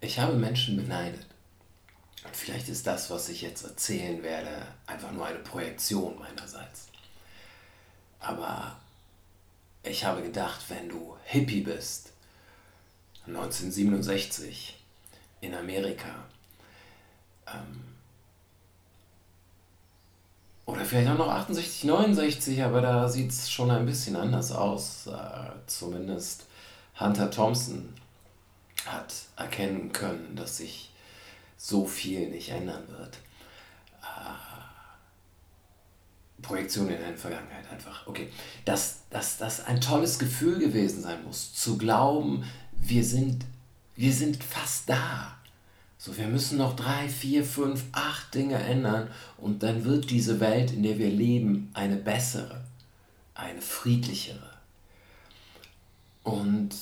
ich habe Menschen beneidet. Und vielleicht ist das, was ich jetzt erzählen werde, einfach nur eine Projektion meinerseits. Aber ich habe gedacht, wenn du Hippie bist, 1967 in Amerika, ähm, oder vielleicht auch noch 68, 69, aber da sieht es schon ein bisschen anders aus. Äh, zumindest Hunter Thompson hat erkennen können, dass sich so viel nicht ändern wird. Äh, Projektion in eine Vergangenheit einfach. Okay, dass, dass das ein tolles Gefühl gewesen sein muss, zu glauben, wir sind, wir sind fast da. So, wir müssen noch drei, vier, fünf, acht Dinge ändern und dann wird diese Welt, in der wir leben, eine bessere, eine friedlichere. Und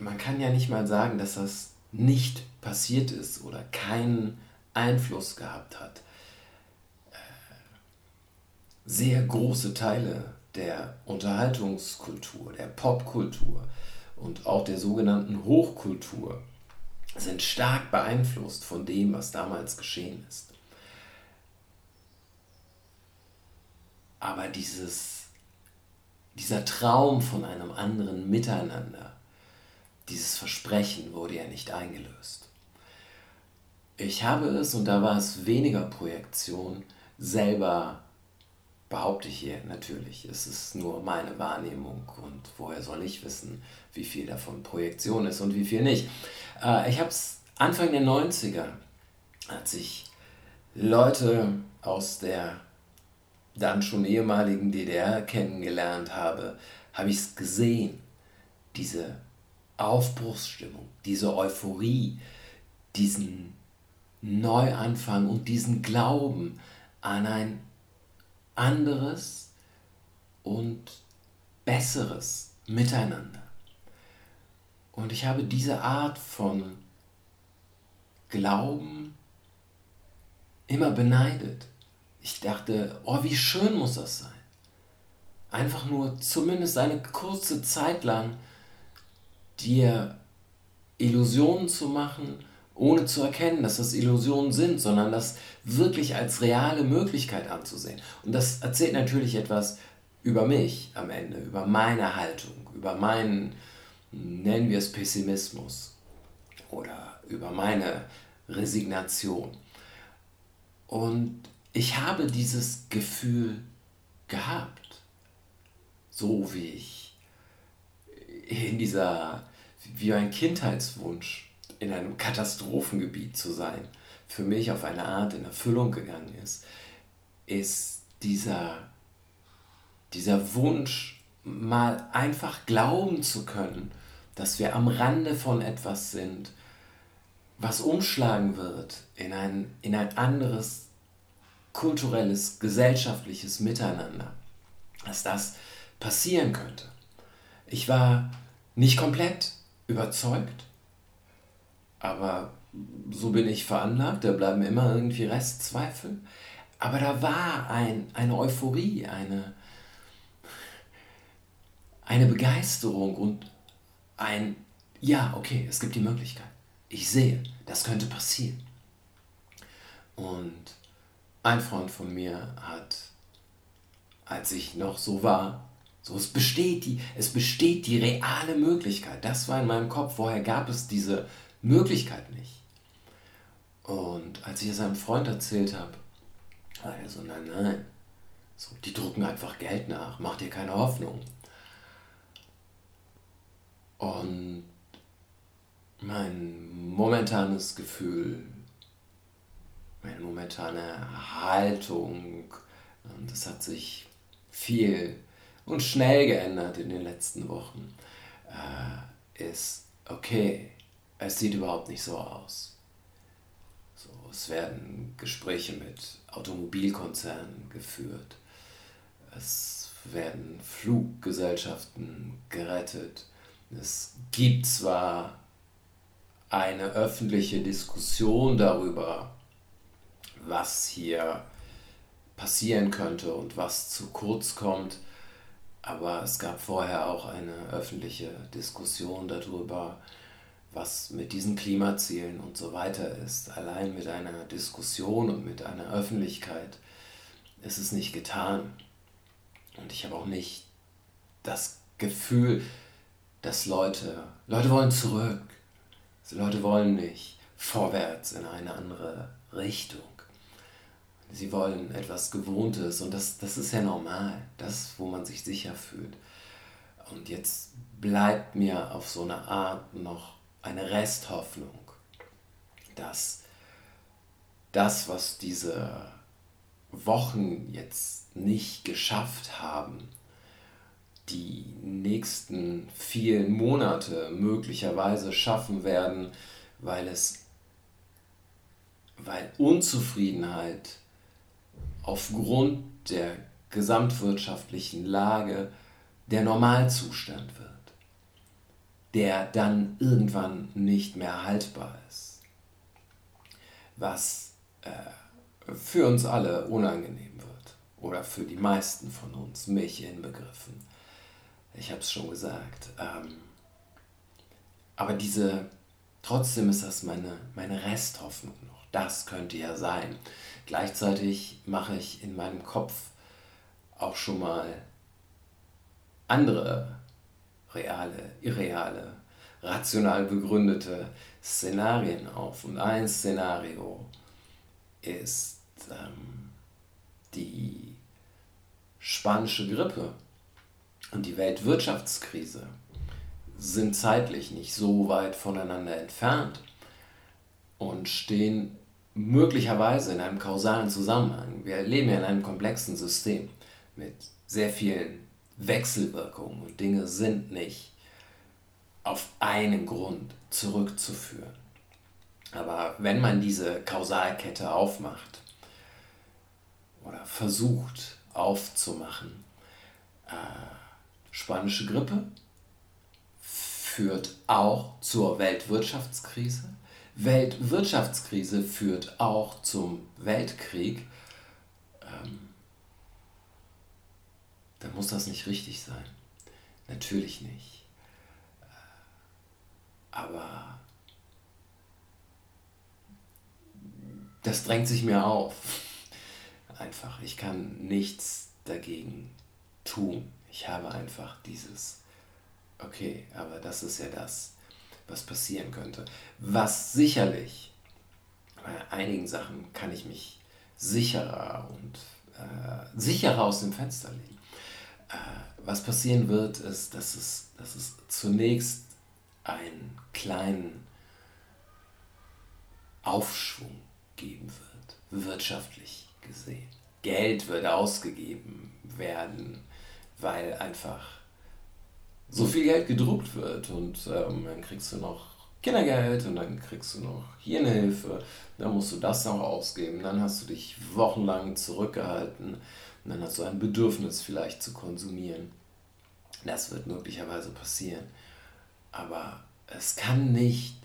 man kann ja nicht mal sagen, dass das nicht passiert ist oder keinen Einfluss gehabt hat. Äh, sehr große Teile der Unterhaltungskultur, der Popkultur und auch der sogenannten Hochkultur sind stark beeinflusst von dem, was damals geschehen ist. Aber dieses, dieser Traum von einem anderen Miteinander, dieses Versprechen wurde ja nicht eingelöst. Ich habe es, und da war es weniger Projektion, selber behaupte ich hier natürlich. Es ist nur meine Wahrnehmung und woher soll ich wissen, wie viel davon Projektion ist und wie viel nicht. Äh, ich habe es Anfang der 90er, als ich Leute aus der dann schon ehemaligen DDR kennengelernt habe, habe ich es gesehen. Diese Aufbruchsstimmung, diese Euphorie, diesen Neuanfang und diesen Glauben an ein anderes und besseres Miteinander. Und ich habe diese Art von Glauben immer beneidet. Ich dachte, oh, wie schön muss das sein. Einfach nur zumindest eine kurze Zeit lang dir Illusionen zu machen ohne zu erkennen, dass das Illusionen sind, sondern das wirklich als reale Möglichkeit anzusehen. Und das erzählt natürlich etwas über mich am Ende, über meine Haltung, über meinen, nennen wir es Pessimismus oder über meine Resignation. Und ich habe dieses Gefühl gehabt, so wie ich in dieser, wie ein Kindheitswunsch in einem Katastrophengebiet zu sein, für mich auf eine Art in Erfüllung gegangen ist, ist dieser, dieser Wunsch, mal einfach glauben zu können, dass wir am Rande von etwas sind, was umschlagen wird in ein, in ein anderes kulturelles, gesellschaftliches Miteinander, dass das passieren könnte. Ich war nicht komplett überzeugt, aber so bin ich veranlagt, da bleiben immer irgendwie Restzweifel. Aber da war ein, eine Euphorie, eine, eine Begeisterung und ein, ja, okay, es gibt die Möglichkeit. Ich sehe, das könnte passieren. Und ein Freund von mir hat, als ich noch so war, so es besteht die, es besteht die reale Möglichkeit. Das war in meinem Kopf. Vorher gab es diese Möglichkeit nicht. Und als ich es einem Freund erzählt habe, war er so, nein, nein, so, die drucken einfach Geld nach, mach dir keine Hoffnung. Und mein momentanes Gefühl, meine momentane Haltung, das hat sich viel und schnell geändert in den letzten Wochen, äh, ist, okay, es sieht überhaupt nicht so aus. So, es werden Gespräche mit Automobilkonzernen geführt. Es werden Fluggesellschaften gerettet. Es gibt zwar eine öffentliche Diskussion darüber, was hier passieren könnte und was zu kurz kommt, aber es gab vorher auch eine öffentliche Diskussion darüber, was mit diesen Klimazielen und so weiter ist. Allein mit einer Diskussion und mit einer Öffentlichkeit ist es nicht getan. Und ich habe auch nicht das Gefühl, dass Leute, Leute wollen zurück. Leute wollen nicht vorwärts in eine andere Richtung. Sie wollen etwas Gewohntes und das, das ist ja normal, das, wo man sich sicher fühlt. Und jetzt bleibt mir auf so eine Art noch eine Resthoffnung, dass das, was diese Wochen jetzt nicht geschafft haben, die nächsten vielen Monate möglicherweise schaffen werden, weil es weil Unzufriedenheit aufgrund der gesamtwirtschaftlichen Lage der Normalzustand wird, der dann irgendwann nicht mehr haltbar ist, was äh, für uns alle unangenehm wird oder für die meisten von uns, mich inbegriffen. Ich habe es schon gesagt. Ähm, aber diese, trotzdem ist das meine, meine Resthoffnung noch. Das könnte ja sein. Gleichzeitig mache ich in meinem Kopf auch schon mal andere reale, irreale, rational begründete Szenarien auf. Und ein Szenario ist ähm, die spanische Grippe und die Weltwirtschaftskrise sind zeitlich nicht so weit voneinander entfernt und stehen möglicherweise in einem kausalen Zusammenhang. Wir leben ja in einem komplexen System mit sehr vielen Wechselwirkungen und Dinge sind nicht auf einen Grund zurückzuführen. Aber wenn man diese Kausalkette aufmacht oder versucht aufzumachen, äh, spanische Grippe führt auch zur Weltwirtschaftskrise. Weltwirtschaftskrise führt auch zum Weltkrieg. Ähm, dann muss das nicht richtig sein. Natürlich nicht. Aber das drängt sich mir auf. Einfach. Ich kann nichts dagegen tun. Ich habe einfach dieses, okay, aber das ist ja das, was passieren könnte. Was sicherlich, bei einigen Sachen kann ich mich sicherer und äh, sicherer aus dem Fenster legen. Äh, was passieren wird, ist, dass es, dass es zunächst einen kleinen Aufschwung geben wird, wirtschaftlich gesehen. Geld wird ausgegeben werden, weil einfach so viel Geld gedruckt wird und ähm, dann kriegst du noch Kindergeld und dann kriegst du noch hier eine Hilfe, dann musst du das noch ausgeben, dann hast du dich wochenlang zurückgehalten und dann hast du ein Bedürfnis vielleicht zu konsumieren. Das wird möglicherweise passieren. Aber es kann nicht,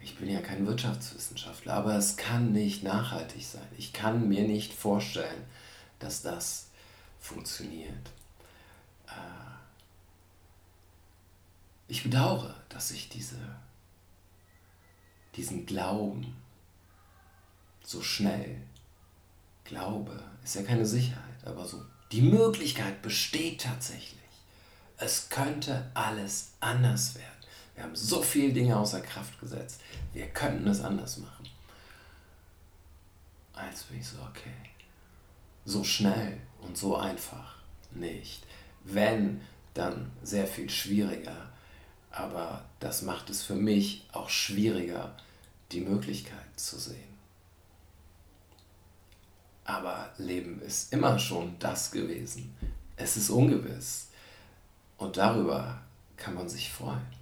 ich bin ja kein Wirtschaftswissenschaftler, aber es kann nicht nachhaltig sein. Ich kann mir nicht vorstellen, dass das funktioniert. Äh, ich bedauere, dass ich diese, diesen Glauben so schnell Glaube ist ja keine Sicherheit, aber so. Die Möglichkeit besteht tatsächlich. Es könnte alles anders werden. Wir haben so viele Dinge außer Kraft gesetzt. Wir könnten es anders machen. Als bin ich so, okay. So schnell und so einfach nicht. Wenn, dann sehr viel schwieriger. Aber das macht es für mich auch schwieriger, die Möglichkeit zu sehen. Aber Leben ist immer schon das gewesen. Es ist ungewiss. Und darüber kann man sich freuen.